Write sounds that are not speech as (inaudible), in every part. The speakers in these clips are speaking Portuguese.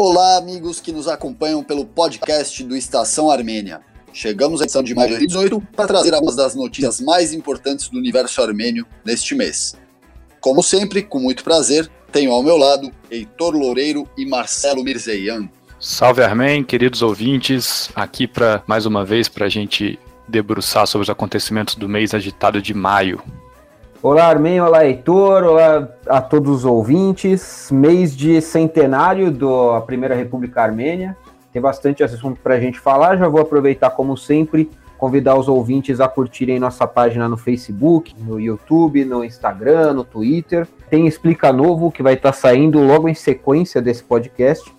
Olá, amigos que nos acompanham pelo podcast do Estação Armênia. Chegamos à edição de maio de 18 para trazer algumas das notícias mais importantes do universo armênio neste mês. Como sempre, com muito prazer, tenho ao meu lado Heitor Loureiro e Marcelo Mirzeian. Salve Armém, queridos ouvintes, aqui para mais uma vez para a gente debruçar sobre os acontecimentos do mês agitado de maio. Olá Armém, olá Heitor, olá a todos os ouvintes. Mês de centenário da Primeira República Armênia. Tem bastante assunto para a gente falar. Já vou aproveitar, como sempre, convidar os ouvintes a curtirem nossa página no Facebook, no YouTube, no Instagram, no Twitter. Tem Explica Novo que vai estar tá saindo logo em sequência desse podcast.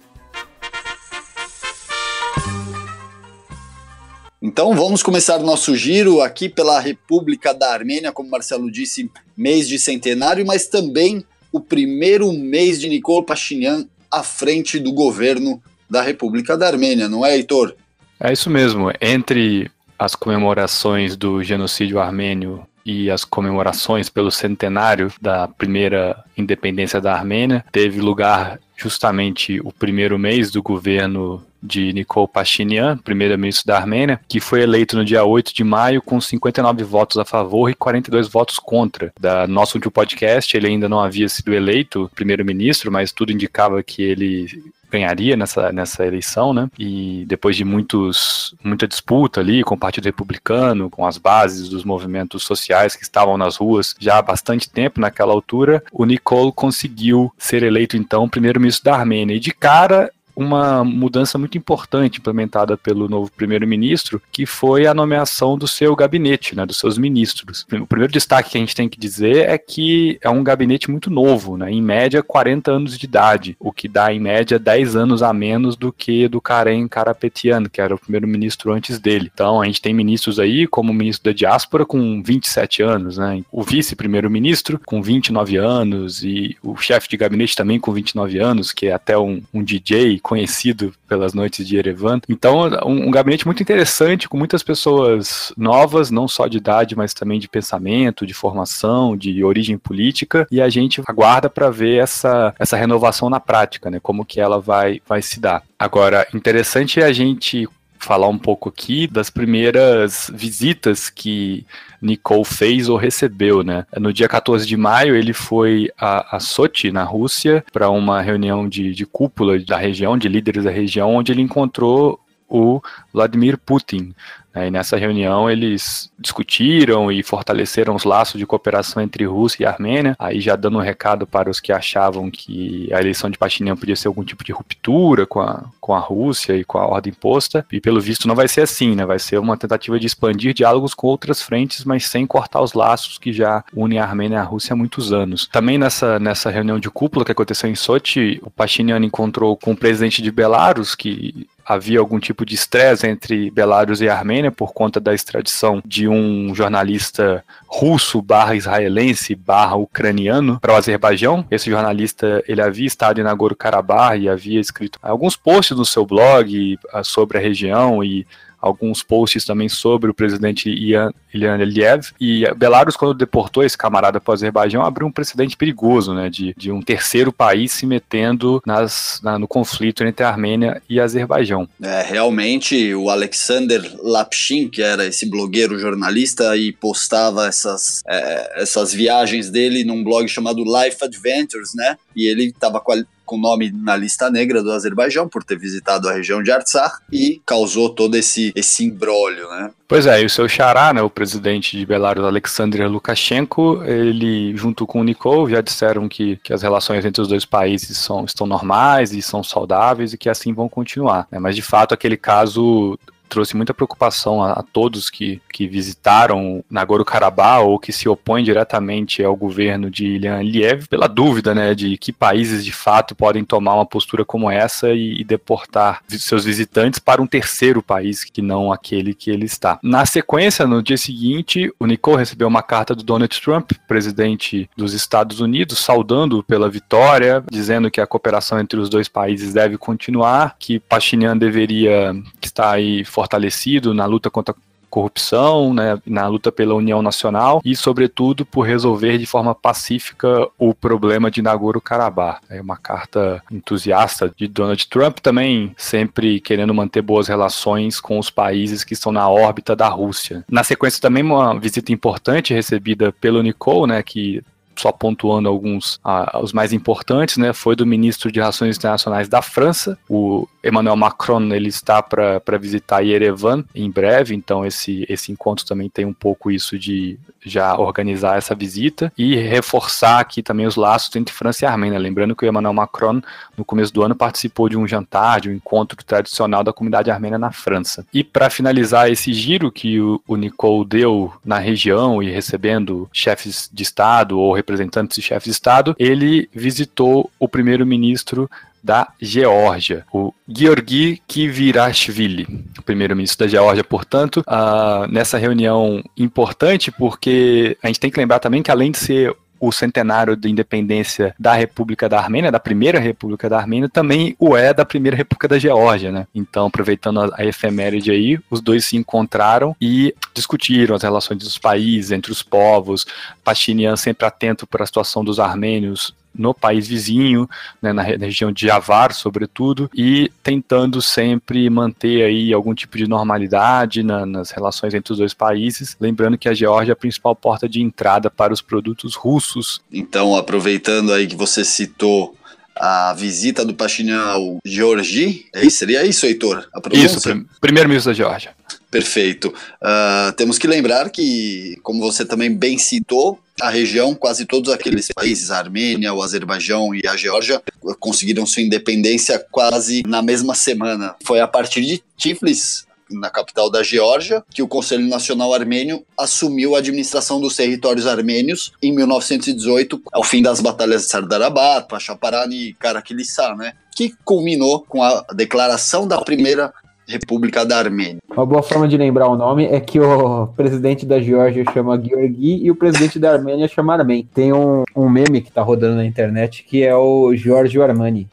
Então vamos começar nosso giro aqui pela República da Armênia, como Marcelo disse, mês de centenário, mas também o primeiro mês de Nikol Pashinyan à frente do governo da República da Armênia, não é, Heitor? É isso mesmo. Entre as comemorações do genocídio armênio e as comemorações pelo centenário da primeira independência da Armênia, teve lugar justamente o primeiro mês do governo de Nikol Pashinyan, primeiro-ministro da Armênia, que foi eleito no dia 8 de maio com 59 votos a favor e 42 votos contra. Da nosso último podcast, ele ainda não havia sido eleito primeiro-ministro, mas tudo indicava que ele ganharia nessa, nessa eleição, né? E depois de muitos, muita disputa ali com o Partido Republicano, com as bases dos movimentos sociais que estavam nas ruas já há bastante tempo naquela altura, o Nikol conseguiu ser eleito então primeiro-ministro da Armênia. E de cara uma mudança muito importante implementada pelo novo primeiro-ministro, que foi a nomeação do seu gabinete, né, dos seus ministros. O primeiro destaque que a gente tem que dizer é que é um gabinete muito novo, né, em média 40 anos de idade, o que dá em média 10 anos a menos do que do Karen Karapetian, que era o primeiro-ministro antes dele. Então a gente tem ministros aí, como o ministro da diáspora com 27 anos, né, o vice-primeiro-ministro com 29 anos e o chefe de gabinete também com 29 anos, que é até um, um DJ conhecido pelas noites de Erevan. Então, um, um, gabinete muito interessante, com muitas pessoas novas, não só de idade, mas também de pensamento, de formação, de origem política, e a gente aguarda para ver essa, essa renovação na prática, né? Como que ela vai, vai se dar. Agora, interessante é a gente falar um pouco aqui das primeiras visitas que Nicole fez ou recebeu, né? No dia 14 de maio, ele foi a, a Sochi, na Rússia, para uma reunião de, de cúpula da região, de líderes da região, onde ele encontrou o Vladimir Putin, e nessa reunião eles discutiram e fortaleceram os laços de cooperação entre Rússia e Armênia, aí já dando um recado para os que achavam que a eleição de Pashinyan podia ser algum tipo de ruptura com a, com a Rússia e com a ordem imposta, e pelo visto não vai ser assim, né? Vai ser uma tentativa de expandir diálogos com outras frentes, mas sem cortar os laços que já unem a Armênia e a Rússia há muitos anos. Também nessa, nessa reunião de cúpula que aconteceu em Sochi, o Pashinyan encontrou com o presidente de Belarus, que havia algum tipo de estresse entre Belarus e Armênia por conta da extradição de um jornalista russo barra israelense barra ucraniano para o Azerbaijão. Esse jornalista ele havia estado em Nagorno-Karabakh e havia escrito alguns posts no seu blog ah, sobre a região e alguns posts também sobre o presidente Ian, Ilhan Aliyev. E Belarus, quando deportou esse camarada para o Azerbaijão, abriu um precedente perigoso, né, de, de um terceiro país se metendo nas, na, no conflito entre a Armênia e Azerbaijão. É, realmente, o Alexander Lapshin, que era esse blogueiro jornalista e postava essas, é, essas viagens dele num blog chamado Life Adventures, né, e ele estava com nome na lista negra do Azerbaijão por ter visitado a região de Artsakh e causou todo esse, esse imbróglio, né? Pois é, e o seu xará, né, o presidente de Belarus, Alexander Lukashenko, ele, junto com o Nikol, já disseram que, que as relações entre os dois países são, estão normais e são saudáveis e que assim vão continuar. Né? Mas, de fato, aquele caso trouxe muita preocupação a, a todos que, que visitaram Nagorno-Karabakh ou que se opõem diretamente ao governo de Ilhan Aliyev pela dúvida, né, de que países de fato podem tomar uma postura como essa e, e deportar seus visitantes para um terceiro país que não aquele que ele está. Na sequência, no dia seguinte, o Nicole recebeu uma carta do Donald Trump, presidente dos Estados Unidos, saudando pela vitória, dizendo que a cooperação entre os dois países deve continuar, que Pashinyan deveria estar aí fortalecido na luta contra corrupção, né, na luta pela união nacional e, sobretudo, por resolver de forma pacífica o problema de Nagorno-Karabakh. É uma carta entusiasta de Donald Trump também, sempre querendo manter boas relações com os países que estão na órbita da Rússia. Na sequência, também uma visita importante recebida pelo Nicole, né, que só pontuando alguns, ah, os mais importantes, né, foi do ministro de Relações Internacionais da França, o Emmanuel Macron, ele está para visitar Yerevan em breve, então esse, esse encontro também tem um pouco isso de já organizar essa visita e reforçar aqui também os laços entre França e Armênia. Lembrando que o Emmanuel Macron, no começo do ano, participou de um jantar, de um encontro tradicional da comunidade armênia na França. E para finalizar esse giro que o, o Nicole deu na região e recebendo chefes de Estado ou representantes de chefes de Estado, ele visitou o primeiro-ministro da Geórgia, o Georgi Kvirashvili, primeiro-ministro da Geórgia, portanto, uh, nessa reunião importante, porque a gente tem que lembrar também que além de ser o centenário da independência da República da Armênia, da primeira República da Armênia, também o é da primeira República da Geórgia, né? Então, aproveitando a, a efeméride aí, os dois se encontraram e discutiram as relações dos países, entre os povos. Pachinian sempre atento para a situação dos armênios no país vizinho, né, na, região de Javar, sobretudo, e tentando sempre manter aí algum tipo de normalidade na, nas relações entre os dois países. Lembrando que a Geórgia é a principal porta de entrada para os produtos russos. Então, aproveitando aí que você citou a visita do Pashinyan ao Georgi, é isso? Seria isso, Heitor? isso, primeiro-ministro da Geórgia. Perfeito. Uh, temos que lembrar que, como você também bem citou, a região, quase todos aqueles países, a Armênia, o Azerbaijão e a Geórgia, conseguiram sua independência quase na mesma semana. Foi a partir de Tiflis, na capital da Geórgia, que o Conselho Nacional Armênio assumiu a administração dos territórios armênios em 1918, ao fim das batalhas de Sardarabat, Pachaparani e Karakilissá, né? Que culminou com a declaração da primeira República da Armênia. Uma boa forma de lembrar o nome é que o presidente da Geórgia chama Georgi e o presidente da Armênia chama Armen. Tem um, um meme que tá rodando na internet que é o Giorgio Armani.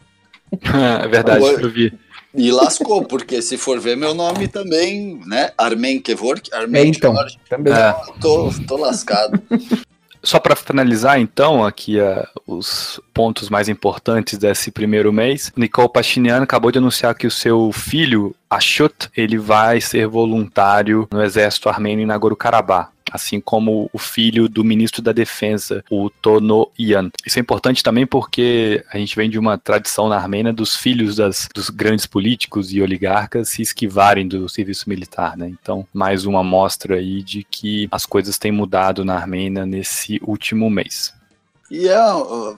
(laughs) é verdade, eu vi. E lascou, porque se for ver meu nome também, né? Armen Kevork, Armen é, então, também. É. Tô, tô lascado. Só para finalizar, então, aqui uh, os pontos mais importantes desse primeiro mês, Nicole Pachinian acabou de anunciar que o seu filho, Ashut, ele vai ser voluntário no exército armênio em Nagorno-Karabakh assim como o filho do ministro da Defesa, o Tono Ian. Isso é importante também porque a gente vem de uma tradição na Armênia dos filhos das, dos grandes políticos e oligarcas se esquivarem do serviço militar, né? Então, mais uma amostra aí de que as coisas têm mudado na Armênia nesse último mês. E é,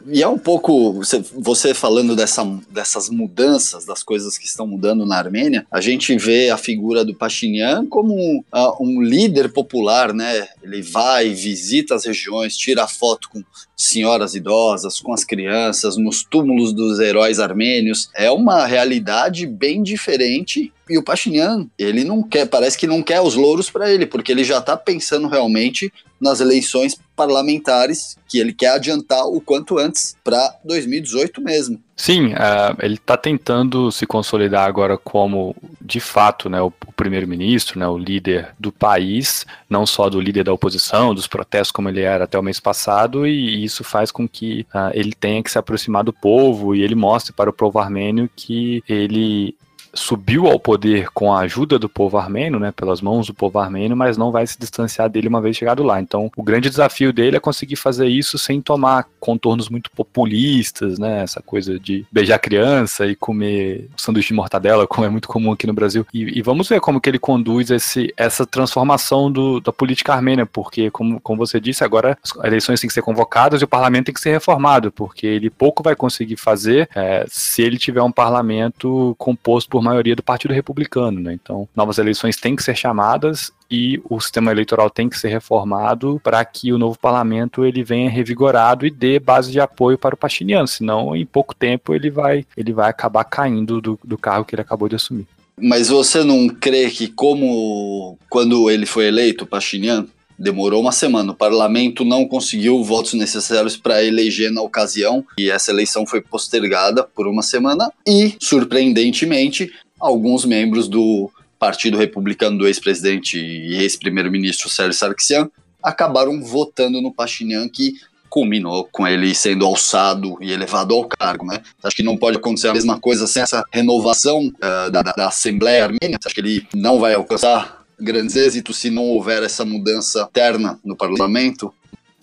e é um pouco, você, falando dessa, dessas mudanças, das coisas que estão mudando na Armênia, a gente vê a figura do Pashinyan como um, uh, um líder popular, né? Ele vai, visita as regiões, tira foto com senhoras idosas, com as crianças, nos túmulos dos heróis armênios. É uma realidade bem diferente e o Pashinyan, ele não quer, parece que não quer os louros para ele, porque ele já está pensando realmente nas eleições parlamentares que ele quer adiantar o quanto antes para 2018 mesmo. Sim, uh, ele está tentando se consolidar agora como, de fato, né, o, o primeiro-ministro, né, o líder do país, não só do líder da oposição, dos protestos como ele era até o mês passado, e isso faz com que uh, ele tenha que se aproximar do povo e ele mostre para o povo armênio que ele subiu ao poder com a ajuda do povo armênio, né, pelas mãos do povo armênio, mas não vai se distanciar dele uma vez chegado lá. Então, o grande desafio dele é conseguir fazer isso sem tomar contornos muito populistas, né, essa coisa de beijar criança e comer sanduíche de mortadela, como é muito comum aqui no Brasil. E, e vamos ver como que ele conduz esse, essa transformação do, da política armênia, porque, como, como você disse, agora as eleições têm que ser convocadas e o parlamento tem que ser reformado, porque ele pouco vai conseguir fazer é, se ele tiver um parlamento composto por maioria do Partido Republicano, né? Então, novas eleições têm que ser chamadas e o sistema eleitoral tem que ser reformado para que o novo parlamento ele venha revigorado e dê base de apoio para o Pachinian, senão em pouco tempo ele vai, ele vai acabar caindo do, do que ele acabou de assumir. Mas você não crê que como quando ele foi eleito, Pachinian, demorou uma semana. O parlamento não conseguiu votos necessários para eleger na ocasião e essa eleição foi postergada por uma semana. E, surpreendentemente, alguns membros do Partido Republicano do ex-presidente e ex-primeiro-ministro Sérgio Sarkisian, acabaram votando no Pashinyan, que culminou com ele sendo alçado e elevado ao cargo, né? Acho que não pode acontecer a mesma coisa sem essa renovação uh, da, da, Assembleia Armênia. Acho que ele não vai alcançar grandes êxitos se não houver essa mudança interna no parlamento.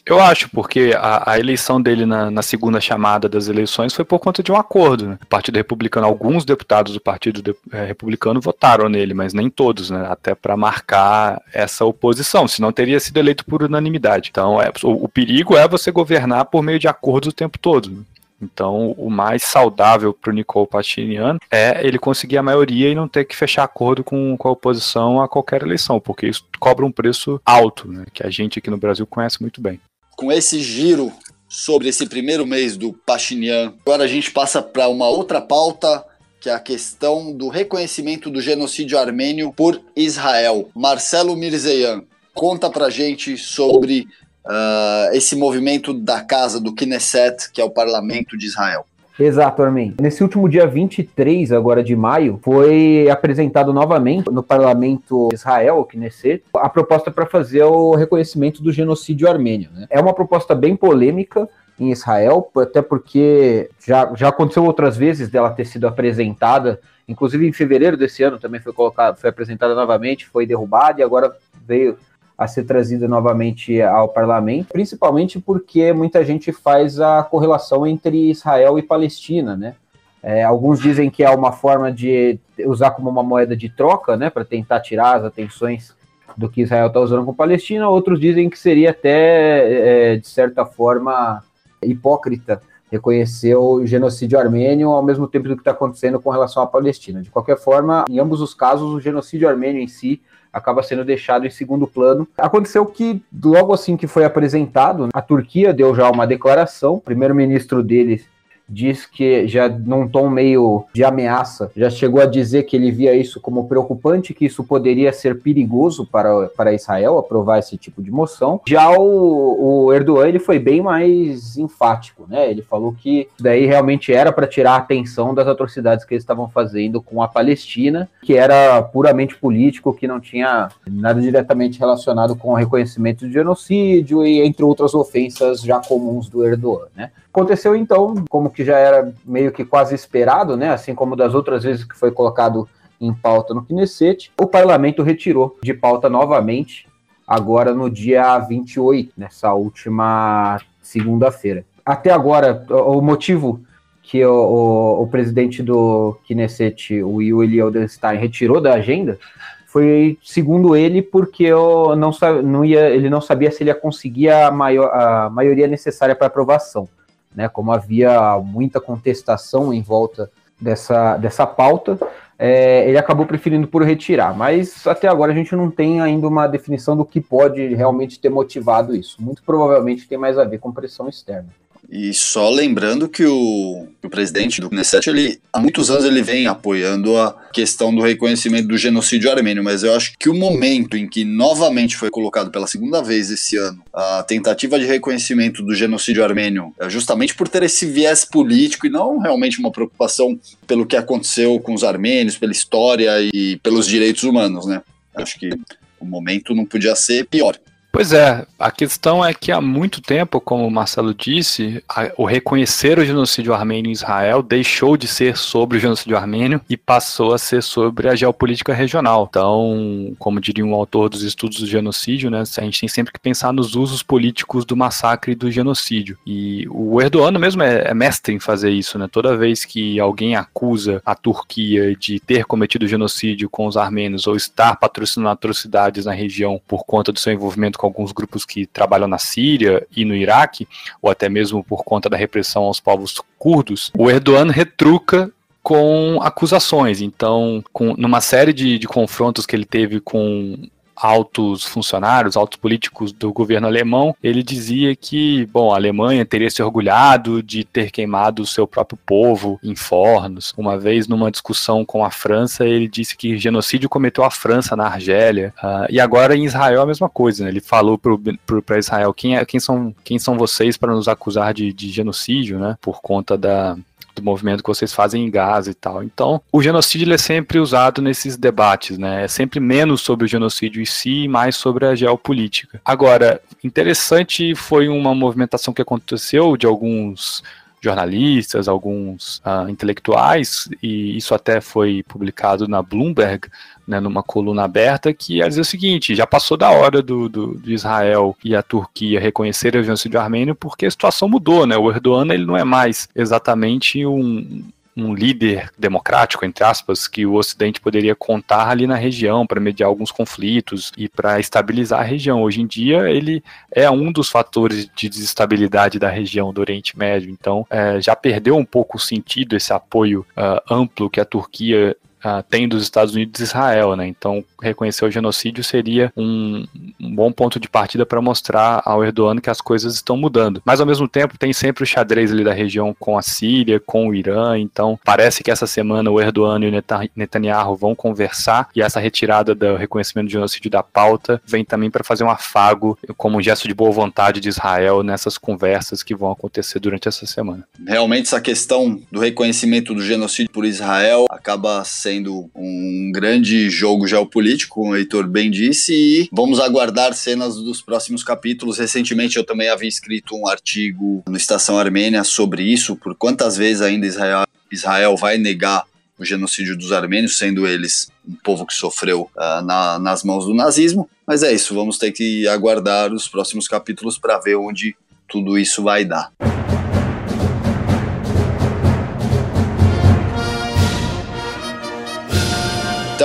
Eu acho, porque a, a eleição dele na, na, segunda chamada das eleições foi por conta de um acordo. Né? O Partido Republicano, alguns deputados do Partido de, é, Republicano votaram nele, mas nem todos, né? até para marcar essa oposição, senão teria sido eleito por unanimidade. Então, é, o, o, perigo é você governar por meio de acordos o tempo todo. Né? Então, o mais saudável para o Nicole Pachinian é ele conseguir a maioria e não ter que fechar acordo com, com a oposição a qualquer eleição, porque isso cobra um preço alto, né, que a gente aqui no Brasil conhece muito bem com esse giro sobre esse primeiro mês do Pachinian, agora a gente passa para uma outra pauta, que é a questão do reconhecimento do genocídio armênio por Israel. Marcelo Mirzeyan, conta pra gente sobre uh, esse movimento da casa do Knesset, que é o parlamento de Israel. Exato, Armin. Nesse último dia 23 agora de maio, foi apresentado novamente no parlamento de Israel, o Knesset, a proposta para fazer o reconhecimento do genocídio armênio. Né? É uma proposta bem polêmica, em Israel, até porque já, já aconteceu outras vezes dela ter sido apresentada, inclusive em fevereiro desse ano também foi colocada, foi apresentada novamente, foi derrubada e agora veio a ser trazida novamente ao parlamento, principalmente porque muita gente faz a correlação entre Israel e Palestina, né? É, alguns dizem que é uma forma de usar como uma moeda de troca, né, para tentar tirar as atenções do que Israel está usando com Palestina. Outros dizem que seria até, é, de certa forma, hipócrita reconhecer o genocídio armênio ao mesmo tempo do que está acontecendo com relação à Palestina. De qualquer forma, em ambos os casos, o genocídio armênio em si acaba sendo deixado em segundo plano. Aconteceu que, logo assim que foi apresentado, a Turquia deu já uma declaração, o primeiro-ministro deles diz que já num tom meio de ameaça, já chegou a dizer que ele via isso como preocupante, que isso poderia ser perigoso para, para Israel aprovar esse tipo de moção. Já o, o Erdogan ele foi bem mais enfático, né? Ele falou que daí realmente era para tirar a atenção das atrocidades que eles estavam fazendo com a Palestina, que era puramente político, que não tinha nada diretamente relacionado com o reconhecimento de genocídio e entre outras ofensas já comuns do Erdogan, né? Aconteceu então, como que já era meio que quase esperado, né? Assim como das outras vezes que foi colocado em pauta no Knesset, o parlamento retirou de pauta novamente, agora no dia 28, nessa última segunda-feira. Até agora, o motivo que o, o, o, presidente do Knesset, o Yuli Eldenstein, retirou da agenda foi, segundo ele, porque eu não, não ia, ele não sabia se ele ia conseguir a, maior, a maioria necessária para aprovação né? Como havia muita contestação em volta dessa, dessa pauta, é, ele acabou preferindo por retirar. Mas até agora a gente não tem ainda uma definição do que pode realmente ter motivado isso. Muito provavelmente tem mais a ver com pressão externa. E só lembrando que o, o presidente do Knesset, ele, há muitos anos ele vem apoiando a questão do reconhecimento do genocídio armênio, mas eu acho que o momento em que novamente foi colocado pela segunda vez esse ano a tentativa de reconhecimento do genocídio armênio, é justamente por ter esse viés político e não realmente uma preocupação pelo que aconteceu com os armênios, pela história e pelos direitos humanos, né? Acho que o momento não podia ser pior. Pois é, a questão é que há muito tempo, como o Marcelo disse, a, o reconhecer o genocídio armênio em Israel deixou de ser sobre o genocídio armênio e passou a ser sobre a geopolítica regional. Então, como diria um autor dos estudos do genocídio, né, a gente tem sempre que pensar nos usos políticos do massacre e do genocídio. E o Erdogan mesmo é, é mestre em fazer isso, né? Toda vez que alguém acusa a Turquia de ter cometido genocídio com os armênios ou estar patrocinando atrocidades na região por conta do seu envolvimento com com alguns grupos que trabalham na Síria e no Iraque, ou até mesmo por conta da repressão aos povos curdos, o Erdogan retruca com acusações. Então, com, numa série de, de confrontos que ele teve com altos funcionários, altos políticos do governo alemão, ele dizia que, bom, a Alemanha teria se orgulhado de ter queimado o seu próprio povo em fornos. Uma vez, numa discussão com a França, ele disse que genocídio cometeu a França na Argélia. Uh, e agora em Israel a mesma coisa, né? Ele falou para Israel quem, é, quem, são, quem são vocês para nos acusar de, de genocídio, né? Por conta da do movimento que vocês fazem em Gaza e tal. Então, o genocídio é sempre usado nesses debates, né? É sempre menos sobre o genocídio em si e mais sobre a geopolítica. Agora, interessante foi uma movimentação que aconteceu de alguns jornalistas, alguns uh, intelectuais, e isso até foi publicado na Bloomberg, né, numa coluna aberta, que ia dizer o seguinte: já passou da hora do, do, do Israel e a Turquia reconhecerem o genocídio armênio, porque a situação mudou, né? O Erdogan ele não é mais exatamente um, um líder democrático, entre aspas, que o Ocidente poderia contar ali na região para mediar alguns conflitos e para estabilizar a região. Hoje em dia, ele é um dos fatores de desestabilidade da região do Oriente Médio. Então, é, já perdeu um pouco o sentido esse apoio uh, amplo que a Turquia uh, tem dos Estados Unidos e Israel, né? Então, reconhecer o genocídio seria um, um bom ponto de partida para mostrar ao Erdogan que as coisas estão mudando. Mas, ao mesmo tempo, tem sempre o xadrez ali da região com a Síria, com o Irã. Então, parece que essa semana o Erdogan e o Netanyahu vão conversar e essa retirada do reconhecimento do genocídio da pauta vem também para fazer um afago como um gesto de boa vontade de Israel nessas conversas que vão acontecer durante essa semana. Realmente, essa questão do reconhecimento do genocídio por Israel acaba sendo sendo um grande jogo geopolítico, como o Heitor bem disse, e vamos aguardar cenas dos próximos capítulos. Recentemente eu também havia escrito um artigo no Estação Armênia sobre isso, por quantas vezes ainda Israel, Israel vai negar o genocídio dos armênios, sendo eles um povo que sofreu uh, na, nas mãos do nazismo. Mas é isso, vamos ter que aguardar os próximos capítulos para ver onde tudo isso vai dar.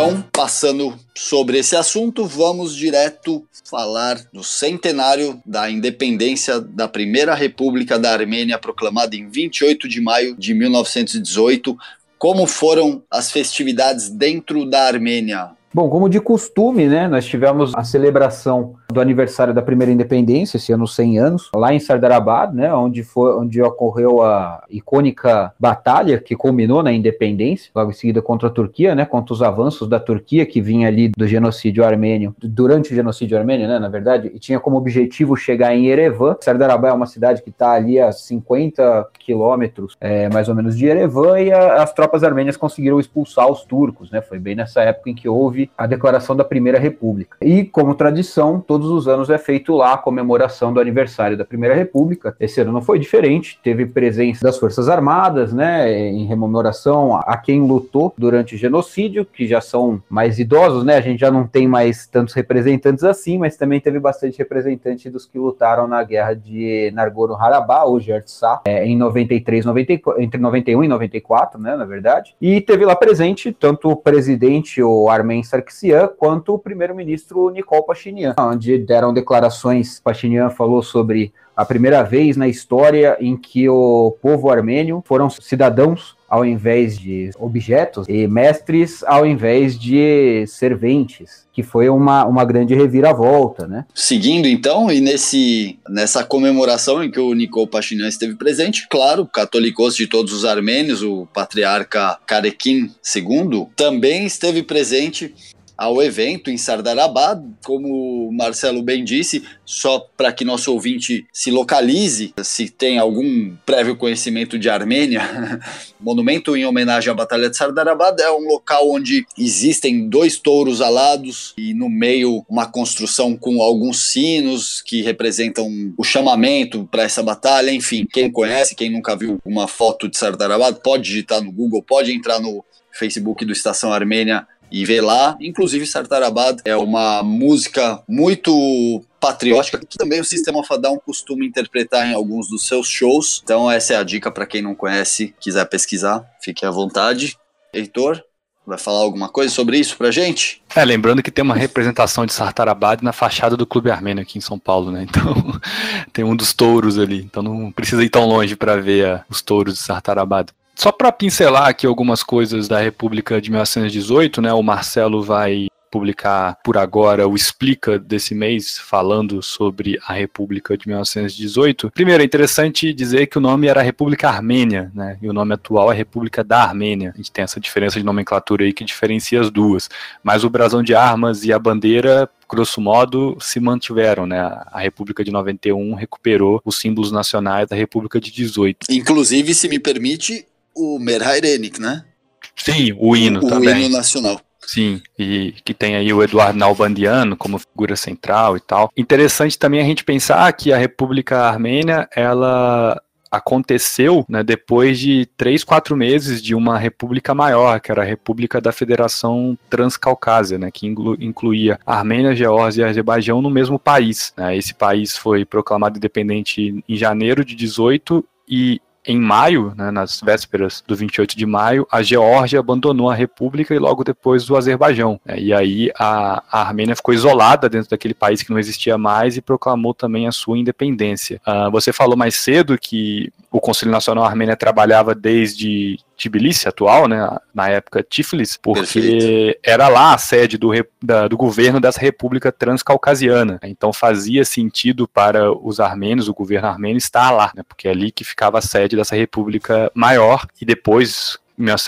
Então, passando sobre esse assunto, vamos direto falar do centenário da independência da Primeira República da Armênia, proclamada em 28 de maio de 1918. Como foram as festividades dentro da Armênia? Bom, como de costume, né, nós tivemos a celebração do aniversário da primeira independência, esse ano 100 anos, lá em Sardarabad, né, onde foi onde ocorreu a icônica batalha que culminou na independência, logo em seguida contra a Turquia, né, contra os avanços da Turquia que vinha ali do genocídio armênio, durante o genocídio armênio, né, na verdade, e tinha como objetivo chegar em Erevan. Sardarabad é uma cidade que está ali a 50 quilômetros, é, mais ou menos, de Erevan, e a, as tropas armênias conseguiram expulsar os turcos, né, foi bem nessa época em que houve houve a declaração da Primeira República. E, como tradição, todos os anos é feito lá a comemoração do aniversário da Primeira República. Esse ano não foi diferente, teve presença das Forças Armadas, né, em rememoração a quem lutou durante o genocídio, que já são mais idosos, né, a gente já não tem mais tantos representantes assim, mas também teve bastante representante dos que lutaram na guerra de Nagorno-Karabakh, hoje Artsakh, é, em 93, 94, entre 91 e 94, né, na verdade. E teve lá presente tanto o presidente, o Armen Sarkisian quanto o primeiro-ministro Nicole Pashinyan, onde deram declarações. Pashinyan falou sobre a primeira vez na história em que o povo armênio foram cidadãos ao invés de objetos e mestres ao invés de serventes, que foi uma, uma grande reviravolta, né? Seguindo então, e nesse, nessa comemoração em que o Nicol Pashinyan esteve presente, claro, católicos de todos os armênios, o patriarca Karekin II, também esteve presente ao evento em Sardarabad, como Marcelo bem disse, só para que nosso ouvinte se localize, se tem algum prévio conhecimento de Armênia, (laughs) monumento em homenagem à Batalha de Sardarabad é um local onde existem dois touros alados e no meio uma construção com alguns sinos que representam o chamamento para essa batalha. Enfim, quem conhece, quem nunca viu uma foto de Sardarabad, pode digitar no Google, pode entrar no Facebook do Estação Armênia e ver lá. Inclusive, Sartarabad é uma música muito patriótica que também o Sistema Fadão costuma interpretar em alguns dos seus shows. Então, essa é a dica para quem não conhece, quiser pesquisar, fique à vontade. Heitor, vai falar alguma coisa sobre isso pra gente? É, lembrando que tem uma representação de Sartarabad na fachada do Clube Armênio aqui em São Paulo, né? Então, (laughs) tem um dos touros ali. Então, não precisa ir tão longe para ver uh, os touros de Sartarabad. Só para pincelar aqui algumas coisas da República de 1918, né? O Marcelo vai publicar por agora o Explica desse mês, falando sobre a República de 1918. Primeiro, é interessante dizer que o nome era República Armênia, né? E o nome atual é República da Armênia. A gente tem essa diferença de nomenclatura aí que diferencia as duas. Mas o brasão de armas e a bandeira grosso modo, se mantiveram, né? A República de 91 recuperou os símbolos nacionais da República de 18. Inclusive, se me permite, o Merhairenik, né? Sim, o hino o, também. O hino nacional. Sim, e que tem aí o Eduardo Nalbandiano como figura central e tal. Interessante também a gente pensar que a República Armênia, ela aconteceu né, depois de três, quatro meses de uma república maior, que era a República da Federação Transcaucásia, né, que inclu incluía Armênia, Geórgia e Azerbaijão no mesmo país. Né. Esse país foi proclamado independente em janeiro de 18 e em maio, né, nas vésperas do 28 de maio, a Geórgia abandonou a república e logo depois o Azerbaijão. Né, e aí a, a, Armênia ficou isolada dentro daquele país que não existia mais e proclamou também a sua independência. Uh, você falou mais cedo que o Conselho Nacional Armênia trabalhava desde Tbilisi atual, né, na época Tiflis, porque Perfeito. era lá a sede do, da, do governo dessa República Transcaucasiana. Então fazia sentido para os armênios, o governo armênio estar lá, né, porque é ali que ficava a sede dessa república maior e depois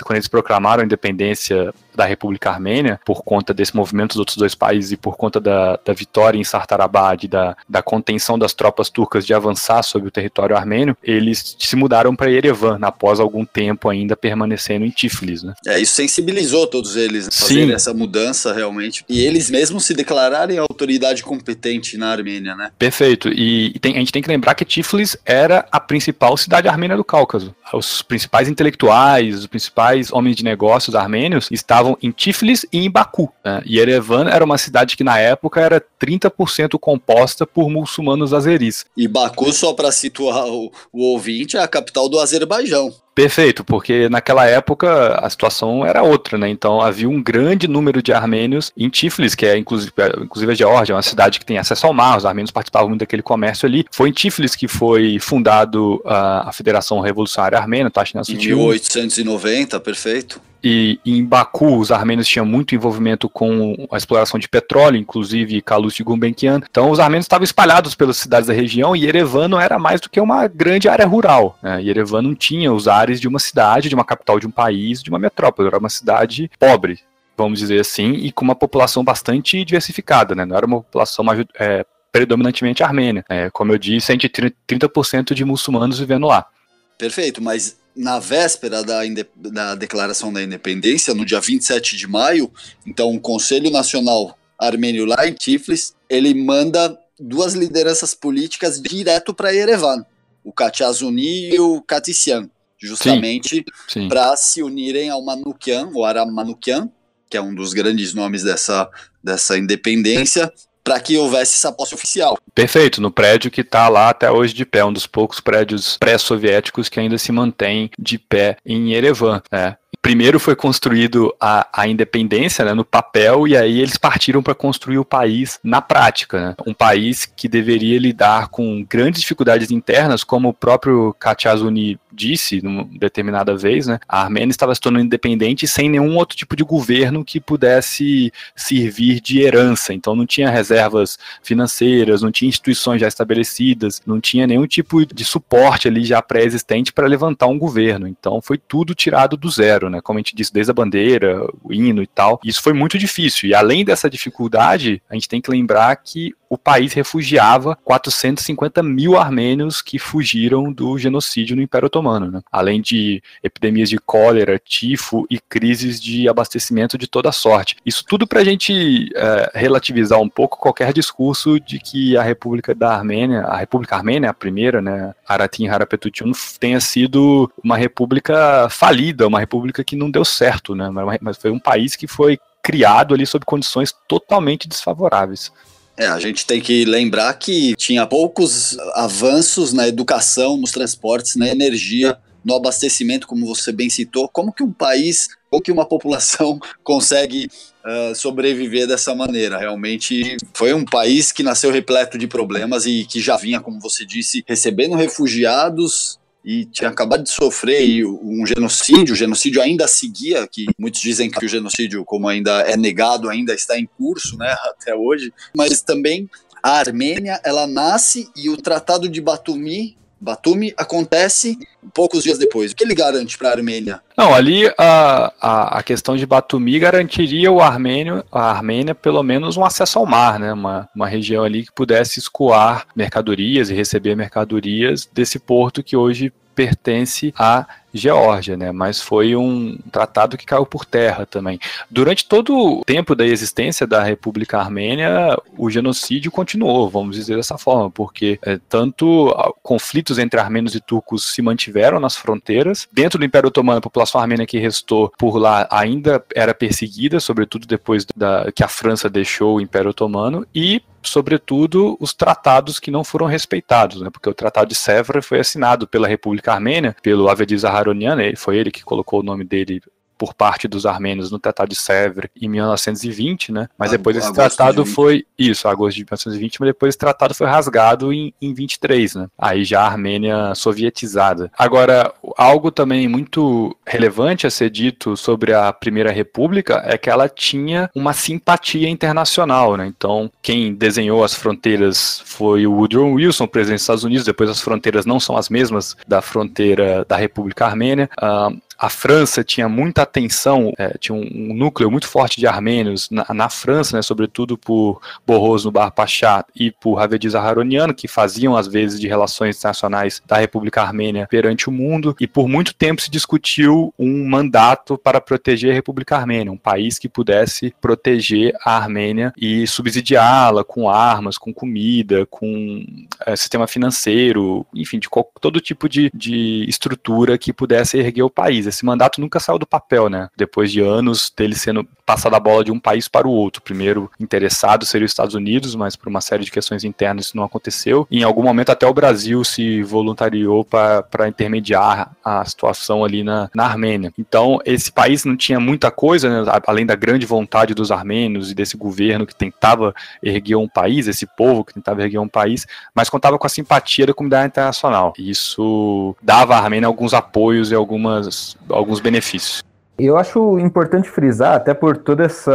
quando eles proclamaram a independência da República Armênia, por conta desse movimento dos outros dois países e por conta da, da vitória em Sartarabad, da, da contenção das tropas turcas de avançar sobre o território armênio, eles se mudaram para Yerevan, após algum tempo ainda permanecendo em Tiflis. Né? É, isso sensibilizou todos eles, fazer essa mudança realmente. E eles mesmos se declararem autoridade competente na Armênia, né? Perfeito. E, tem, a gente tem que lembrar que Tiflis era a principal cidade armênia do Cáucaso. Os principais intelectuais, os principais homens de negócios armênios estavam estavam em Tiflis e em Baku. Né? E Erevan era uma cidade que na época era 30% composta por muçulmanos azeris. E Baku, só para situar o, o ouvinte, é a capital do Azerbaijão. Perfeito, porque naquela época a situação era outra, né? Então havia um grande número de armênios em Tiflis, que é inclusive, inclusive a Geórgia, é uma cidade que tem acesso ao mar, os armênios participavam muito daquele comércio ali. Foi em Tiflis que foi fundado a, a Federação Revolucionária Armênia, Tashkent Em 1890, perfeito. E, em Baku, os armênios tinham muito envolvimento com a exploração de petróleo, inclusive Kalus de Gulbenkian. Então, os armênios estavam espalhados pelas cidades da região e Yerevan não era mais do que uma grande área rural. Né? Yerevan não tinha os ares de uma cidade, de uma capital de um país, de uma metrópole. Era uma cidade pobre, vamos dizer assim, e com uma população bastante diversificada. Né? Não era uma população é, predominantemente armênia. É, como eu disse, a gente tem 30% de muçulmanos vivendo lá. Perfeito, mas na véspera da, da declaração da independência, no dia 27 de maio, então o Conselho Nacional Armênio lá em Tiflis, ele manda duas lideranças políticas direto para Yerevan, o Kachazuni e o Katisian, justamente para se unirem ao Manukian, o Aram Manukian, que é um dos grandes nomes dessa, dessa independência, para que houvesse essa posse oficial. Perfeito, no prédio que está lá até hoje de pé, um dos poucos prédios pré-soviéticos que ainda se mantém de pé em Erevan. Né? Primeiro foi construído a, a independência né, no papel e aí eles partiram para construir o país na prática. Né? Um país que deveria lidar com grandes dificuldades internas, como o próprio Kachazuni disse numa determinada vez, né, a Armênia estava se tornando independente sem nenhum outro tipo de governo que pudesse servir de herança. Então não tinha reservas financeiras, não tinha instituições já estabelecidas, não tinha nenhum tipo de suporte ali já pré-existente para levantar um governo. Então foi tudo tirado do zero, né? Como a gente disse, desde a bandeira, o hino e tal. Isso foi muito difícil. E além dessa dificuldade, a gente tem que lembrar que o país refugiava 450 mil armênios que fugiram do genocídio no Império Otomano, né? além de epidemias de cólera, tifo e crises de abastecimento de toda sorte. Isso tudo para a gente é, relativizar um pouco qualquer discurso de que a República da Armênia, a República Armênia, a primeira, né, Aratin Harapetutiun, tenha sido uma república falida, uma república que não deu certo, né? mas foi um país que foi criado ali sob condições totalmente desfavoráveis. É, a gente tem que lembrar que tinha poucos avanços na educação, nos transportes, na energia, no abastecimento, como você bem citou. Como que um país, ou que uma população (laughs) consegue uh, sobreviver dessa maneira? Realmente foi um país que nasceu repleto de problemas e que já vinha, como você disse, recebendo refugiados, e tinha acabado de sofrer um genocídio, o genocídio ainda seguia, que muitos dizem que o genocídio, como ainda é negado, ainda está em curso, né, (laughs) até hoje, mas também a Armênia, ela nasce e o Tratado de Batumi Batumi acontece poucos dias depois. O que ele garante para a Armênia? Não, ali a, a, a, questão de Batumi garantiria o Armênio, a Armênia pelo menos um acesso ao mar, né? Uma, uma região ali que pudesse escoar mercadorias e receber mercadorias desse porto que hoje pertence à Geórgia, né? Mas foi um tratado que caiu por terra também. Durante todo o tempo da existência da República Armênia, o genocídio continuou, vamos dizer dessa forma, porque é, tanto conflitos entre armênios e turcos se mantiveram nas fronteiras. Dentro do Império Otomano, a população armênia que restou por lá ainda era perseguida, sobretudo depois da, que a França deixou o Império Otomano, e sobretudo os tratados que não foram respeitados, né? porque o Tratado de Sèvres foi assinado pela República Armênia, pelo Avediz Aharonian, foi ele que colocou o nome dele por parte dos armênios no Tratado de Sèvres em 1920, né? Mas depois esse tratado de foi isso, agosto de 1920, mas depois esse tratado foi rasgado em, em 23, né? Aí já a Armênia sovietizada. Agora, algo também muito relevante a ser dito sobre a Primeira República é que ela tinha uma simpatia internacional, né? Então, quem desenhou as fronteiras foi o Woodrow Wilson, presidente dos Estados Unidos. Depois as fronteiras não são as mesmas da fronteira da República Armênia. Uh, a França tinha muita atenção, é, tinha um, um, núcleo muito forte de armênios na, na França, né, sobretudo por Boros no Bar Pachá e por Havediz Aharonian, que faziam às vezes de relações internacionais da República Armênia perante o mundo, e por muito tempo se discutiu um mandato para proteger a República Armênia, um país que pudesse proteger a Armênia e subsidiá-la com armas, com comida, com é, sistema financeiro, enfim, de todo tipo de, de estrutura que pudesse erguer o país esse mandato nunca saiu do papel, né? Depois de anos dele sendo passado a bola de um país para o outro. Primeiro interessado seria os Estados Unidos, mas por uma série de questões internas isso não aconteceu. E em algum momento até o Brasil se voluntariou para intermediar a situação ali na, na Armênia. Então esse país não tinha muita coisa, né? além da grande vontade dos armênios e desse governo que tentava erguer um país, esse povo que tentava erguer um país, mas contava com a simpatia da comunidade internacional. Isso dava à Armênia alguns apoios e algumas alguns benefícios. Eu acho importante frisar, até por todo esse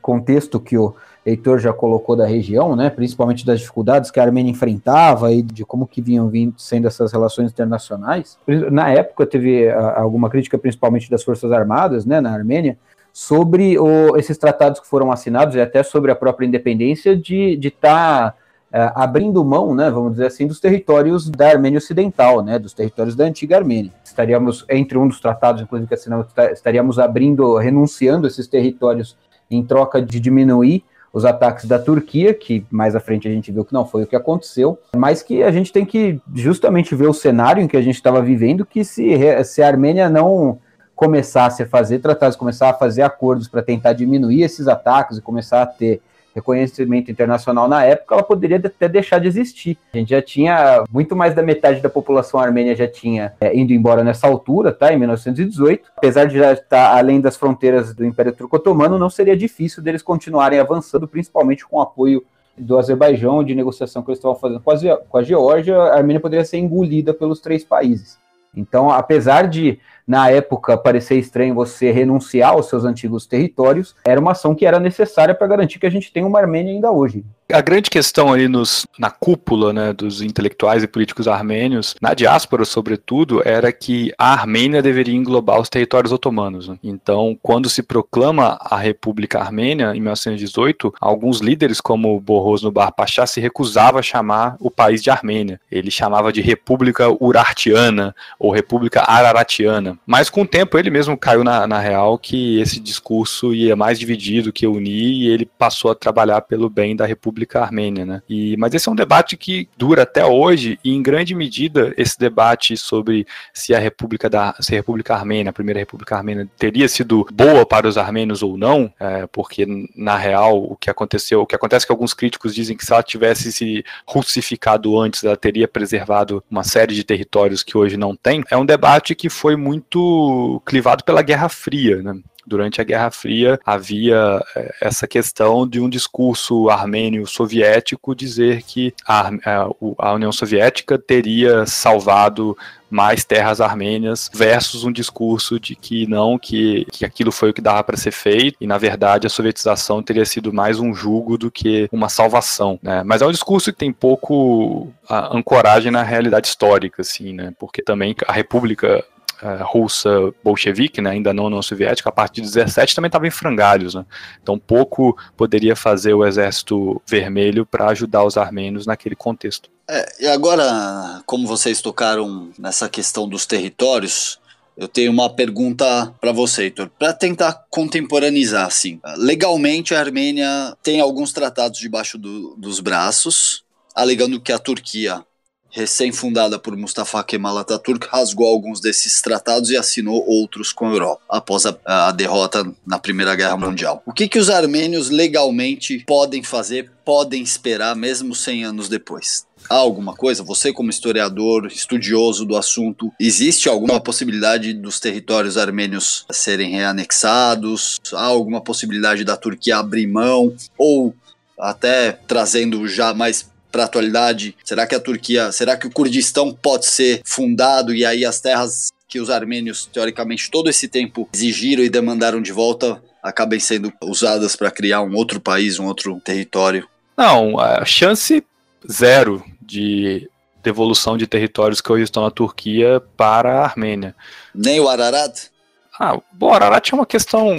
contexto que o Heitor já colocou da região, né, principalmente das dificuldades que a Armênia enfrentava e de como que vinham vindo sendo essas relações internacionais. Na época teve alguma crítica, principalmente das Forças Armadas, né, na Armênia, sobre o, esses tratados que foram assinados e até sobre a própria independência de estar tá abrindo mão, né, vamos dizer assim, dos territórios da Armênia Ocidental, né, dos territórios da antiga Armênia. Estaríamos, entre um dos tratados, inclusive, que assinamos, estaríamos abrindo, renunciando esses territórios em troca de diminuir os ataques da Turquia, que mais à frente a gente viu que não foi o que aconteceu, mas que a gente tem que justamente ver o cenário em que a gente estava vivendo, que se, se a Armênia não começasse a fazer tratados, começar a fazer acordos para tentar diminuir esses ataques e começar a ter reconhecimento internacional na época, ela poderia até deixar de existir. A gente já tinha, muito mais da metade da população armênia já tinha é, indo embora nessa altura, tá, em 1918. Apesar de já estar além das fronteiras do Império Turco-Otomano, não seria difícil deles continuarem avançando, principalmente com o apoio do Azerbaijão, de negociação que eles estavam fazendo com a, com a Geórgia, a Armênia poderia ser engolida pelos três países. Então, apesar de na época parecer estranho você renunciar aos seus antigos territórios, era uma ação que era necessária para garantir que a gente tem uma Armênia ainda hoje. A grande questão ali nos, na cúpula né, dos intelectuais e políticos armênios, na diáspora sobretudo, era que a Armênia deveria englobar os territórios otomanos. Né? Então, quando se proclama a República Armênia, em 1918, alguns líderes, como Boros no Bar Pachá, se recusava a chamar o país de Armênia. Ele chamava de República Urartiana ou República Araratiana. Mas com o tempo ele mesmo caiu na, na real que esse discurso ia mais dividido que unir e ele passou a trabalhar pelo bem da República República Armênia, né? E, mas esse é um debate que dura até hoje e em grande medida esse debate sobre se a República da se a República Armênia, a primeira República Armênia, teria sido boa para os armênios ou não, é, porque na real o que aconteceu, o que acontece é que alguns críticos dizem que se ela tivesse se russificado antes, ela teria preservado uma série de territórios que hoje não tem. É um debate que foi muito clivado pela Guerra Fria, né? Durante a Guerra Fria havia eh, essa questão de um discurso armênio soviético dizer que a, a União Soviética teria salvado mais terras armênias versus um discurso de que não, que, que aquilo foi o que dava para ser feito e na verdade a sovietização teria sido mais um jugo do que uma salvação, né? Mas é um discurso que tem pouco ancoragem na realidade histórica, assim, né? Porque também a República uh, russa bolchevique, né, ainda não União Soviética, a partir de 17 também estava em frangalhos. Né? Então pouco poderia fazer o exército vermelho para ajudar os armênios naquele contexto. É, e agora, como vocês tocaram nessa questão dos territórios, eu tenho uma pergunta para você, Heitor, para tentar contemporaneizar assim. Legalmente a Armênia tem alguns tratados debaixo do, dos braços, alegando que a Turquia recém-fundada por Mustafa Kemal Atatürk, rasgou alguns desses tratados e assinou outros com a Europa, após a, a derrota na Primeira Guerra Mundial. O que, que os armênios legalmente podem fazer, podem esperar, mesmo 100 anos depois? Há alguma coisa? Você, como historiador, estudioso do assunto, existe alguma possibilidade dos territórios armênios serem reanexados? Há alguma possibilidade da Turquia abrir mão? Ou até trazendo já mais para a atualidade? Será que a Turquia, será que o Kurdistão pode ser fundado e aí as terras que os armênios, teoricamente, todo esse tempo exigiram e demandaram de volta acabem sendo usadas para criar um outro país, um outro território? Não, a chance zero de devolução de territórios que hoje estão na Turquia para a Armênia. Nem o Ararat? Ah, o Ararat é uma questão,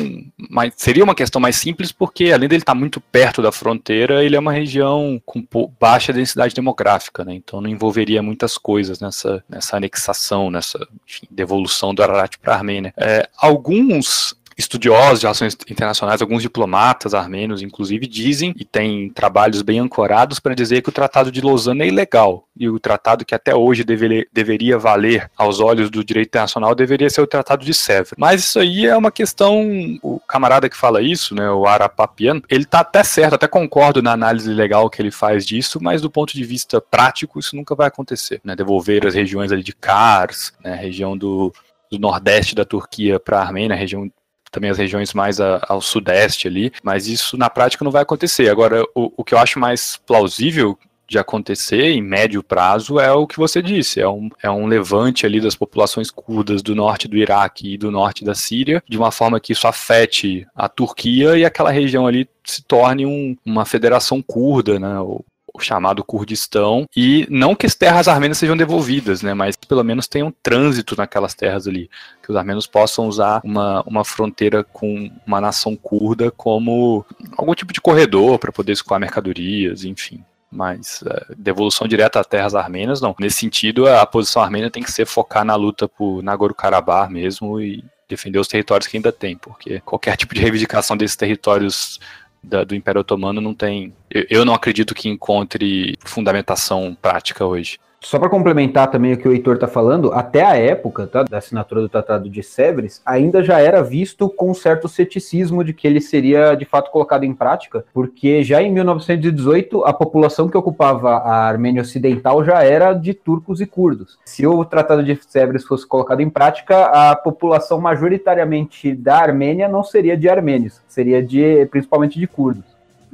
mais, seria uma questão mais simples porque além dele estar muito perto da fronteira, ele é uma região com baixa densidade demográfica, né? Então não envolveria muitas coisas nessa, nessa anexação, nessa enfim, devolução do Ararat para a Armênia. É, alguns estudiosos de relações internacionais, alguns diplomatas armênios, inclusive, dizem e têm trabalhos bem ancorados para dizer que o Tratado de Lausanne é ilegal e o tratado que até hoje deveria, deveria valer aos olhos do direito internacional deveria ser o Tratado de Sèvres. Mas isso aí é uma questão, o camarada que fala isso, né, o Arapapian, ele tá até certo, até concordo na análise legal que ele faz disso, mas do ponto de vista prático isso nunca vai acontecer, né, devolver as regiões ali de Kars, né, região do do nordeste da Turquia para a Armênia, região também as regiões mais a, ao sudeste ali, mas isso na prática não vai acontecer. Agora, o, o que eu acho mais plausível de acontecer em médio prazo é o que você disse, é um, é um levante ali das populações curdas do norte do Iraque e do norte da Síria, de uma forma que isso afete a Turquia e aquela região ali se torne um, uma federação curda, né, ou o chamado Kurdistão, e não que as terras armênias sejam devolvidas, né, mas pelo menos tenham um trânsito naquelas terras ali, que os armênios possam usar uma, uma fronteira com uma nação curda como algum tipo de corredor para poder escoar mercadorias, enfim mas uh, devolução direta a terras armênias, não. Nesse sentido, a posição armênia tem que ser focar na luta por Nagorno-Karabakh mesmo e defender os territórios que ainda tem, porque qualquer tipo de reivindicação desses territórios da, do Império Otomano não tem. Eu, eu não acredito que encontre fundamentação prática hoje. Só para complementar também o que o Heitor está falando, até a época tá, da assinatura do Tratado de Sèvres, ainda já era visto com certo ceticismo de que ele seria de fato colocado em prática, porque já em 1918 a população que ocupava a Armênia Ocidental já era de turcos e curdos. Se o Tratado de Sèvres fosse colocado em prática, a população majoritariamente da Armênia não seria de armênios, seria de principalmente de curdos.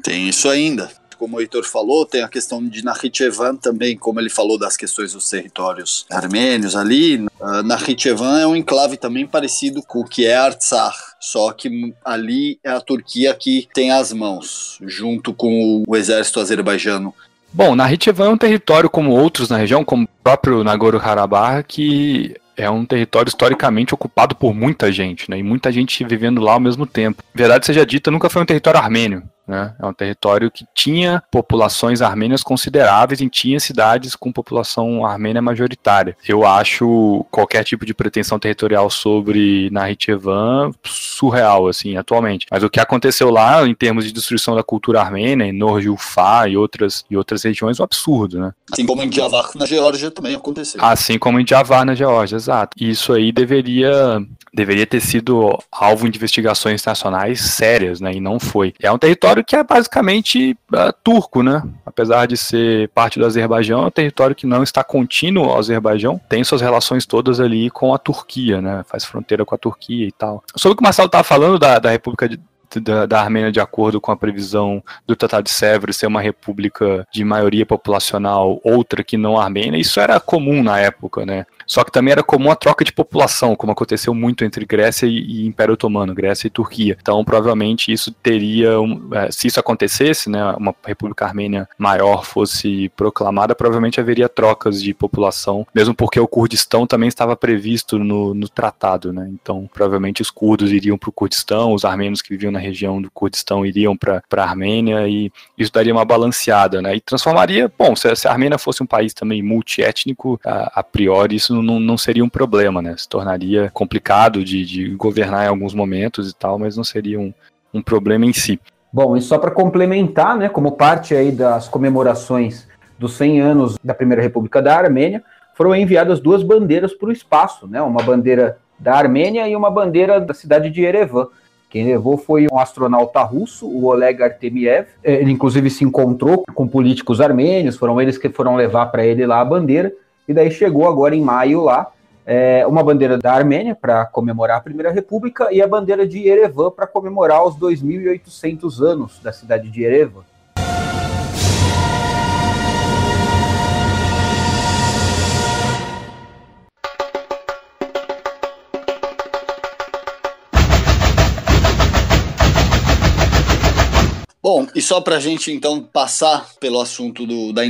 Tem isso ainda como o Heitor falou, tem a questão de Nakhichevan também, como ele falou das questões dos territórios armênios ali. Uh, é um enclave também parecido com o que é Artsakh, só que ali é a Turquia que tem as mãos, junto com o exército azerbaijano. Bom, Nakhichevan é um território como outros na região, como o próprio Nagorno-Karabakh, que é um território historicamente ocupado por muita gente, né? E muita gente vivendo lá ao mesmo tempo. Verdade seja dita, nunca foi um território armênio. Né? É um território que tinha populações armênias consideráveis e tinha cidades com população armênia majoritária. Eu acho qualquer tipo de pretensão territorial sobre Nakhchivan surreal, assim, atualmente. Mas o que aconteceu lá, em termos de destruição da cultura armênia, em Norjufá e outras, e outras regiões, é um absurdo, né? Assim como em Javar, na Geórgia, também aconteceu. Assim como em Javar, na Geórgia, exato. E isso aí deveria deveria ter sido alvo de investigações internacionais sérias, né? E não foi. É um território que é basicamente uh, turco, né? Apesar de ser parte do Azerbaijão, é um território que não está contínuo ao Azerbaijão, tem suas relações todas ali com a Turquia, né? Faz fronteira com a Turquia e tal. Sobre o que o Marcelo estava falando da, da República de, da, da, Armênia de acordo com a previsão do Tratado de Sèvres ser uma república de maioria populacional, outra que não armênia, isso era comum na época, né? Só que também era comum a troca de população, como aconteceu muito entre Grécia e, Império Otomano, Grécia e Turquia. Então, provavelmente isso teria, é, se isso acontecesse, né, uma república armênia maior fosse proclamada, provavelmente haveria trocas de população, mesmo porque o Kurdistão também estava previsto no, no tratado, né? Então, provavelmente os curdos iriam para o Kurdistão, os armênios que viviam na região do Kurdistão iriam para a Armênia e isso daria uma balanceada, né? E transformaria, bom, se, se a Armênia fosse um país também multiétnico, a, a priori isso não, não seria um problema, né? Se tornaria complicado de, de governar em alguns momentos e tal, mas não seria um, um problema em si. Bom, e só para complementar, né, como parte aí das comemorações dos 100 anos da Primeira República da Armênia, foram enviadas duas bandeiras para o espaço, né? Uma bandeira da Armênia e uma bandeira da cidade de Erevan. Quem levou foi um astronauta russo, o Oleg Artemiev. Ele, inclusive, se encontrou com políticos armênios, foram eles que foram levar para ele lá a bandeira. E daí chegou agora em maio lá é, uma bandeira da Armênia para comemorar a Primeira República e a bandeira de Erevan para comemorar os 2.800 anos da cidade de Erevan. Bom, e só para a gente então passar pelo assunto do, da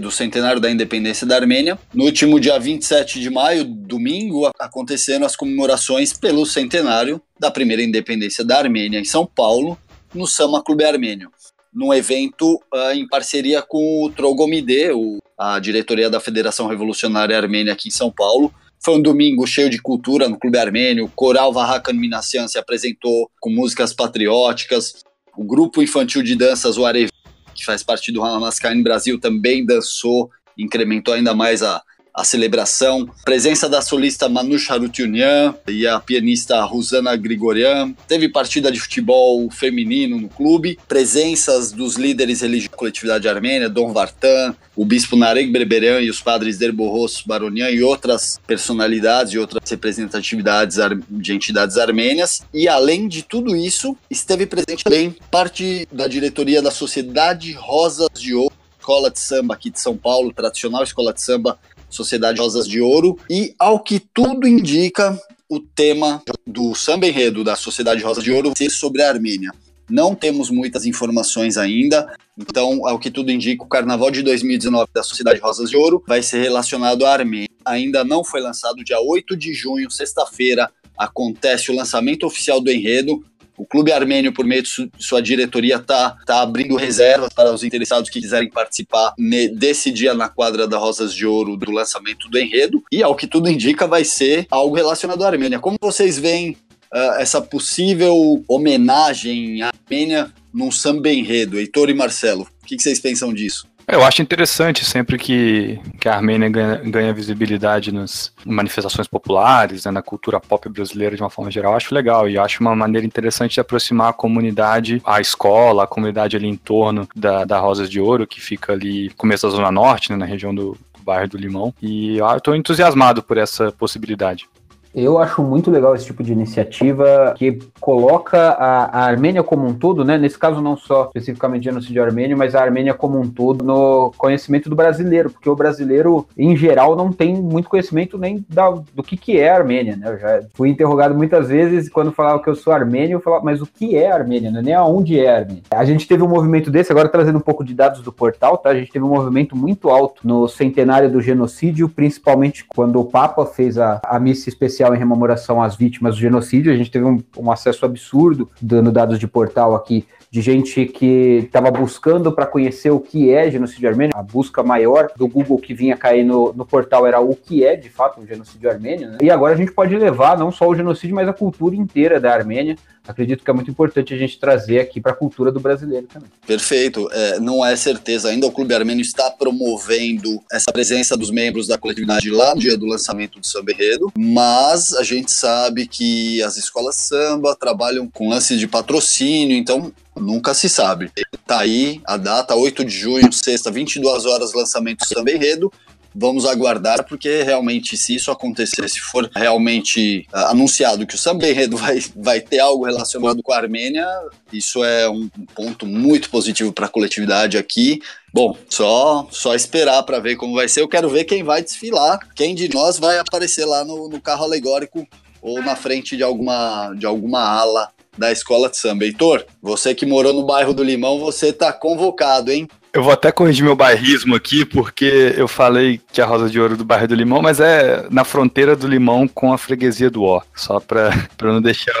do centenário da independência da Armênia, no último dia 27 de maio, domingo, aconteceram as comemorações pelo centenário da primeira independência da Armênia em São Paulo, no Sama Clube Armênio, num evento uh, em parceria com o Trogomide, o, a diretoria da Federação Revolucionária Armênia aqui em São Paulo, foi um domingo cheio de cultura no Clube Armênio. O Coral Varrakan Minassian se apresentou com músicas patrióticas. O grupo infantil de danças, o Arevi, que faz parte do Hamaskine Brasil, também dançou, incrementou ainda mais a, a celebração. Presença da solista Manu Charutunian e a pianista Rosana Grigorian. Teve partida de futebol feminino no clube. Presenças dos líderes religiosos da coletividade armênia, Dom Vartan, o bispo Nareg Berberian e os padres Derborros Baronian e outras personalidades e outras representatividades de entidades armênias. E além de tudo isso, esteve presente também parte da diretoria da Sociedade Rosas de Ouro, escola de samba aqui de São Paulo, tradicional escola de samba Sociedade Rosas de Ouro, e ao que tudo indica, o tema do samba enredo da Sociedade Rosas de Ouro vai ser sobre a Armênia. Não temos muitas informações ainda, então, ao que tudo indica, o carnaval de 2019 da Sociedade Rosas de Ouro vai ser relacionado à Armênia. Ainda não foi lançado, dia 8 de junho, sexta-feira, acontece o lançamento oficial do enredo. O Clube Armênio, por meio de sua diretoria, está tá abrindo reservas para os interessados que quiserem participar desse dia na quadra da Rosas de Ouro do lançamento do enredo. E, ao que tudo indica, vai ser algo relacionado à Armênia. Como vocês veem uh, essa possível homenagem à Armênia num samba enredo? Heitor e Marcelo, o que, que vocês pensam disso? Eu acho interessante sempre que, que a Armênia ganha, ganha visibilidade nas manifestações populares, né, na cultura pop brasileira de uma forma geral. Eu acho legal e acho uma maneira interessante de aproximar a comunidade, a escola, a comunidade ali em torno da, da Rosas de Ouro, que fica ali, começo da Zona Norte, né, na região do bairro do Limão. E eu estou entusiasmado por essa possibilidade. Eu acho muito legal esse tipo de iniciativa que coloca a, a, Armênia como um todo, né? Nesse caso, não só especificamente genocídio armênio, mas a Armênia como um todo no conhecimento do brasileiro, porque o brasileiro, em geral, não tem muito conhecimento nem da, do que, que é a Armênia, né? Eu já fui interrogado muitas vezes quando falava que eu sou armênio, eu falava, mas o que é a Armênia? Não é nem aonde é a Armênia. A gente teve um movimento desse, agora trazendo um pouco de dados do portal, tá? A gente teve um movimento muito alto no centenário do genocídio, principalmente quando o Papa fez a, a missa especial especial em rememoração às vítimas do genocídio. A gente teve um, um acesso absurdo, dando dados de portal aqui, de gente que estava buscando para conhecer o que é genocídio armênio. A busca maior do Google que vinha cair no, no portal era o que é, de fato, um genocídio armênio. Né? E agora a gente pode levar não só o genocídio, mas a cultura inteira da Armênia acredito que é muito importante a gente trazer aqui para a cultura do brasileiro também. Perfeito. É, não é certeza ainda, o Clube Armênio está promovendo essa presença dos membros da coletividade lá no dia do lançamento do Samba Enredo, mas a gente sabe que as escolas samba trabalham com lance de patrocínio, então nunca se sabe. Tá aí a data, 8 de junho, sexta, 22 horas, lançamento do Samba Enredo vamos aguardar, porque realmente, se isso acontecer, se for realmente uh, anunciado que o Samba Enredo (laughs) vai, vai ter algo relacionado com a Armênia, isso é um ponto muito positivo para a coletividade aqui. Bom, só, só esperar para ver como vai ser. Eu quero ver quem vai desfilar, quem de nós vai aparecer lá no, no carro alegórico ou na frente de alguma, de alguma ala da escola de samba. Heitor, você que morou no bairro do Limão, você tá convocado, hein? Eu vou até corrigir meu bairrismo aqui, porque eu falei que a Rosa de Ouro do bairro do Limão, mas é na fronteira do Limão com a freguesia do Ó, só para não deixar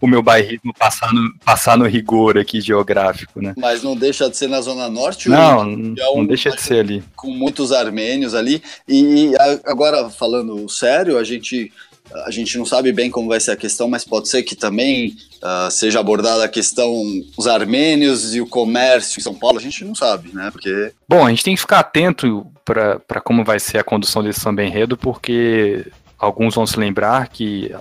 o meu bairrismo passar no, passar no rigor aqui geográfico, né? Mas não deixa de ser na Zona Norte? Não, é um, não deixa de ser ali. Com muitos armênios ali. E agora, falando sério, a gente a gente não sabe bem como vai ser a questão, mas pode ser que também uh, seja abordada a questão os armênios e o comércio em São Paulo. A gente não sabe, né? Porque. Bom, a gente tem que ficar atento para como vai ser a condução desse samba enredo, porque alguns vão se lembrar que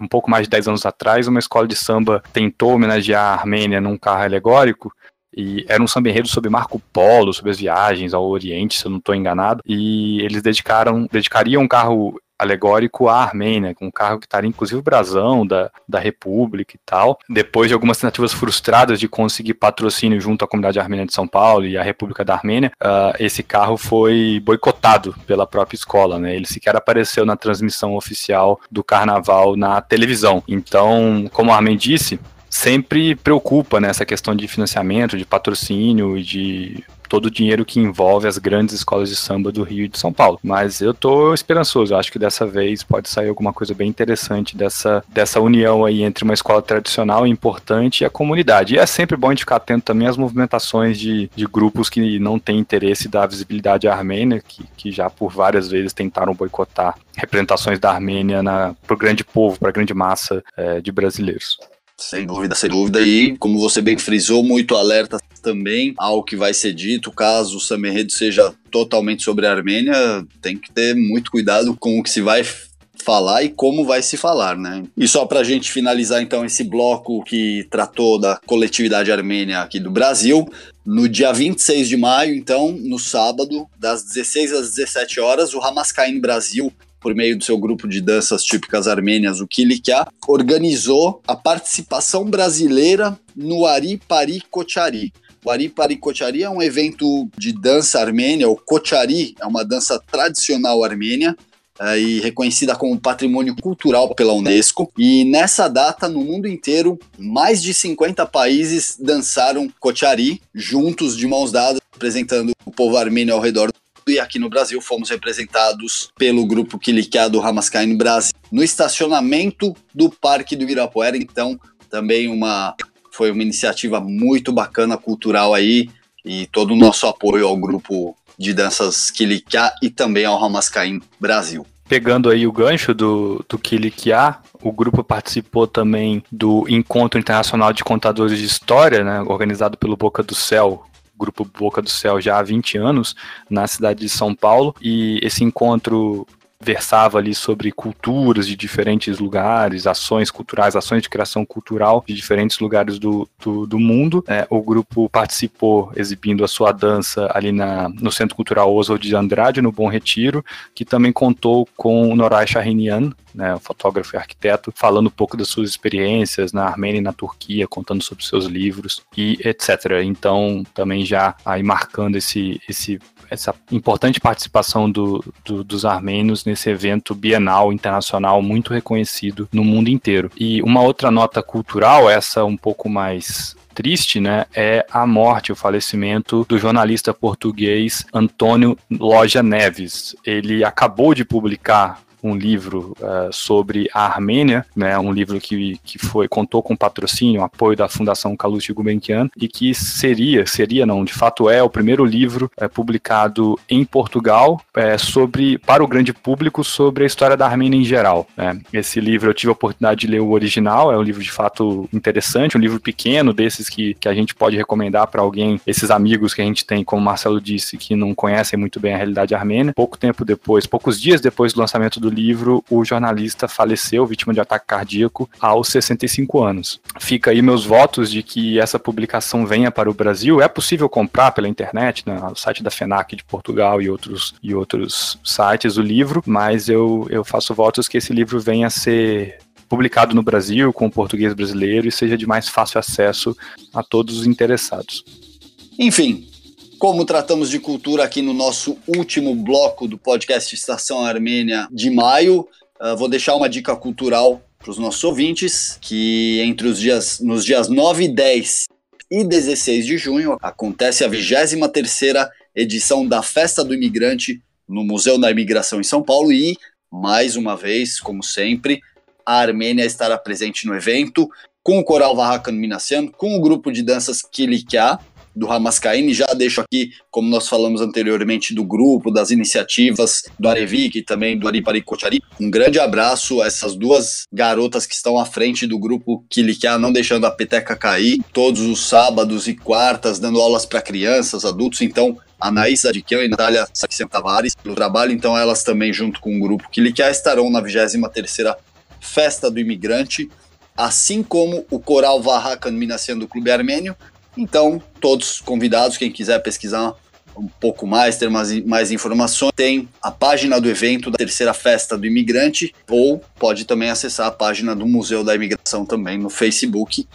um pouco mais de 10 anos atrás, uma escola de samba tentou homenagear a Armênia num carro alegórico. E era um samba enredo sobre Marco Polo, sobre as viagens ao Oriente, se eu não estou enganado. E eles dedicaram, dedicariam um carro alegórico à Armênia, com um carro que estaria inclusive o brasão da, da República e tal. Depois de algumas tentativas frustradas de conseguir patrocínio junto à comunidade armênia de São Paulo e à República da Armênia, uh, esse carro foi boicotado pela própria escola, né? Ele sequer apareceu na transmissão oficial do carnaval na televisão. Então, como a Armin disse, sempre preocupa nessa né, questão de financiamento, de patrocínio e de todo o dinheiro que envolve as grandes escolas de samba do Rio e de São Paulo. Mas eu tô esperançoso, eu acho que dessa vez pode sair alguma coisa bem interessante dessa, dessa união aí entre uma escola tradicional e importante e a comunidade. E é sempre bom a gente ficar atento também às movimentações de, de grupos que não têm interesse da visibilidade armênia, que, que já por várias vezes tentaram boicotar representações da Armênia para o grande povo, para a grande massa é, de brasileiros. Sem dúvida, sem dúvida. E, como você bem frisou, muito alerta também ao que vai ser dito. Caso o Samerredo seja totalmente sobre a Armênia, tem que ter muito cuidado com o que se vai falar e como vai se falar, né? E só para a gente finalizar então esse bloco que tratou da coletividade armênia aqui do Brasil, no dia 26 de maio, então, no sábado, das 16 às 17 horas, o Hamaskain Brasil por meio do seu grupo de danças típicas armênias, o Kilikia, organizou a participação brasileira no Ari Pari Kochari. O Ari Pari Kochari é um evento de dança armênia, o Kochari é uma dança tradicional armênia, é, e reconhecida como patrimônio cultural pela Unesco. E nessa data, no mundo inteiro, mais de 50 países dançaram Kochari, juntos de mãos dadas, representando o povo armênio ao redor e aqui no Brasil fomos representados pelo grupo Kilikia do Hamaskai Brasil, no estacionamento do Parque do Ibirapuera, então também uma foi uma iniciativa muito bacana cultural aí e todo o nosso apoio ao grupo de danças Kilikia e também ao Hamaskai Brasil. Pegando aí o gancho do, do o grupo participou também do Encontro Internacional de Contadores de História, né, organizado pelo Boca do Céu, Grupo Boca do Céu já há 20 anos na cidade de São Paulo e esse encontro versava ali sobre culturas de diferentes lugares, ações culturais, ações de criação cultural de diferentes lugares do, do, do mundo. É, o grupo participou exibindo a sua dança ali na, no Centro Cultural Oswald de Andrade, no Bom Retiro, que também contou com o Noray Shahinian, né, fotógrafo e arquiteto, falando um pouco das suas experiências na Armênia e na Turquia, contando sobre seus livros e etc. Então, também já aí marcando esse, esse essa importante participação do, do, dos armênios nesse evento bienal internacional muito reconhecido no mundo inteiro. E uma outra nota cultural, essa um pouco mais triste, né, é a morte, o falecimento do jornalista português Antônio Loja Neves. Ele acabou de publicar um livro uh, sobre a Armênia, né, um livro que, que foi contou com patrocínio, apoio da Fundação Kalush Gulbenkian e que seria, seria não, de fato é o primeiro livro uh, publicado em Portugal uh, sobre para o grande público sobre a história da Armênia em geral. Né. Esse livro eu tive a oportunidade de ler o original, é um livro de fato interessante, um livro pequeno desses que, que a gente pode recomendar para alguém, esses amigos que a gente tem, como o Marcelo disse, que não conhecem muito bem a realidade armênia. Pouco tempo depois, poucos dias depois do lançamento do do livro, o jornalista faleceu vítima de ataque cardíaco aos 65 anos. Fica aí meus votos de que essa publicação venha para o Brasil. É possível comprar pela internet, né, no site da FENAC de Portugal e outros, e outros sites o livro, mas eu, eu faço votos que esse livro venha a ser publicado no Brasil com o português brasileiro e seja de mais fácil acesso a todos os interessados. Enfim, como tratamos de cultura aqui no nosso último bloco do podcast Estação Armênia de maio, uh, vou deixar uma dica cultural para os nossos ouvintes que entre os dias, nos dias 9 e 10 e 16 de junho acontece a 23ª edição da Festa do Imigrante no Museu da Imigração em São Paulo e, mais uma vez, como sempre, a Armênia estará presente no evento com o Coral Varracan Minassian, com o grupo de danças Kilikia, do Ramaskaine. Já deixo aqui, como nós falamos anteriormente, do grupo, das iniciativas do Arevik e também do Aripari Kochari. Um grande abraço a essas duas garotas que estão à frente do grupo Kilikia, não deixando a peteca cair, todos os sábados e quartas, dando aulas para crianças, adultos. Então, a Naís Adiquian e Natália Saxen Tavares pelo trabalho, então elas também junto com o grupo Kilikia estarão na 23ª Festa do Imigrante, assim como o Coral Varracan Minassian do Clube Armênio, então, todos convidados, quem quiser pesquisar um pouco mais, ter mais, mais informações, tem a página do evento da terceira festa do imigrante, ou pode também acessar a página do Museu da Imigração também no Facebook.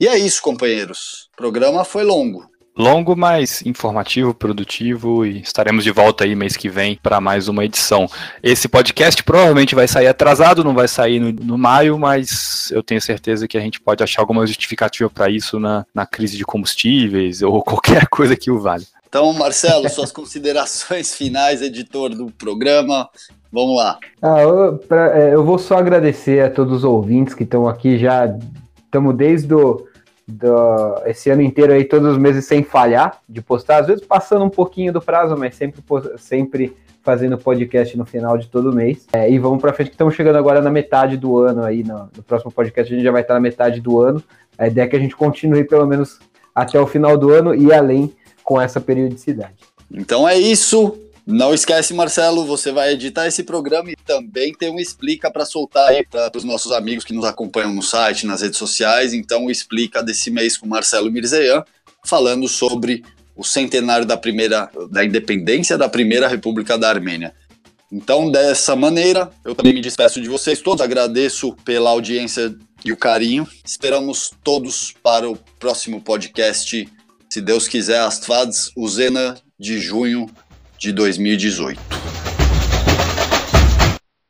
E é isso, companheiros. O programa foi longo, longo, mas informativo, produtivo e estaremos de volta aí mês que vem para mais uma edição. Esse podcast provavelmente vai sair atrasado, não vai sair no, no maio, mas eu tenho certeza que a gente pode achar alguma justificativa para isso na, na crise de combustíveis ou (laughs) qualquer coisa que o vale. Então, Marcelo, suas considerações finais, editor do programa. Vamos lá. Ah, eu, pra, é, eu vou só agradecer a todos os ouvintes que estão aqui já. Estamos desde o do, esse ano inteiro aí, todos os meses sem falhar de postar, às vezes passando um pouquinho do prazo, mas sempre, sempre fazendo podcast no final de todo mês. É, e vamos para frente, que estamos chegando agora na metade do ano aí, no, no, próximo podcast a gente já vai estar na metade do ano. A ideia é que a gente continue pelo menos até o final do ano e além com essa periodicidade. Então é isso. Não esquece, Marcelo, você vai editar esse programa e também tem um explica para soltar aí para os nossos amigos que nos acompanham no site, nas redes sociais. Então, o explica desse mês com Marcelo Mirzeyan, falando sobre o centenário da primeira da independência da primeira República da Armênia. Então, dessa maneira, eu também me despeço de vocês todos, agradeço pela audiência e o carinho. Esperamos todos para o próximo podcast, se Deus quiser, Astvads Uzena de junho de 2018.